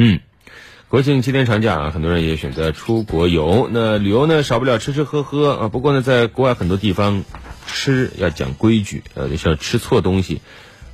嗯，国庆七天长假啊，很多人也选择出国游。那旅游呢，少不了吃吃喝喝啊。不过呢，在国外很多地方，吃要讲规矩，呃，像吃错东西，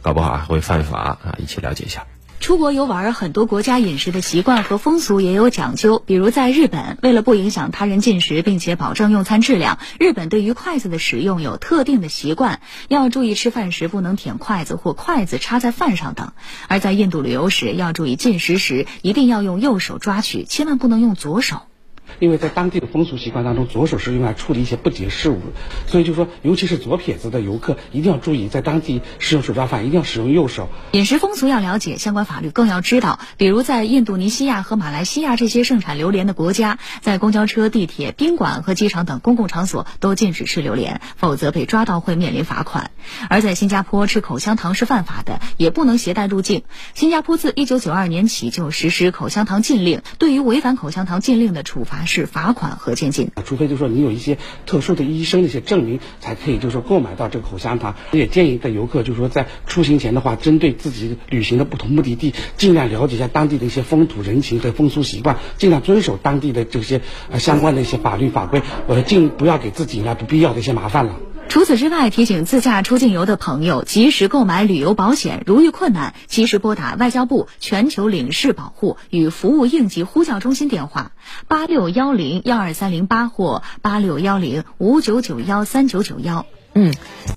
搞不好还会犯法啊。一起了解一下。出国游玩，很多国家饮食的习惯和风俗也有讲究。比如在日本，为了不影响他人进食，并且保证用餐质量，日本对于筷子的使用有特定的习惯，要注意吃饭时不能舔筷子或筷子插在饭上等。而在印度旅游时，要注意进食时一定要用右手抓取，千万不能用左手。因为在当地的风俗习惯当中，左手是用来处理一些不洁事物，所以就说，尤其是左撇子的游客一定要注意，在当地使用手抓饭一定要使用右手。饮食风俗要了解，相关法律更要知道。比如在印度尼西亚和马来西亚这些盛产榴莲的国家，在公交车、地铁、宾馆和机场等公共场所都禁止吃榴莲，否则被抓到会面临罚款。而在新加坡，吃口香糖是犯法的，也不能携带入境。新加坡自一九九二年起就实施口香糖禁令，对于违反口香糖禁令的处罚。是罚款和监禁，除非就说你有一些特殊的医生的一些证明，才可以就是说购买到这个口香糖。也建议的游客就是说在出行前的话，针对自己旅行的不同目的地，尽量了解一下当地的一些风土人情和风俗习惯，尽量遵守当地的这些呃相关的一些法律法规，我说，尽不要给自己呢不必要的一些麻烦了。除此之外，提醒自驾出境游的朋友及时购买旅游保险，如遇困难，及时拨打外交部全球领事保护与服务应急呼叫中心电话八六幺零幺二三零八或八六幺零五九九幺三九九幺。嗯。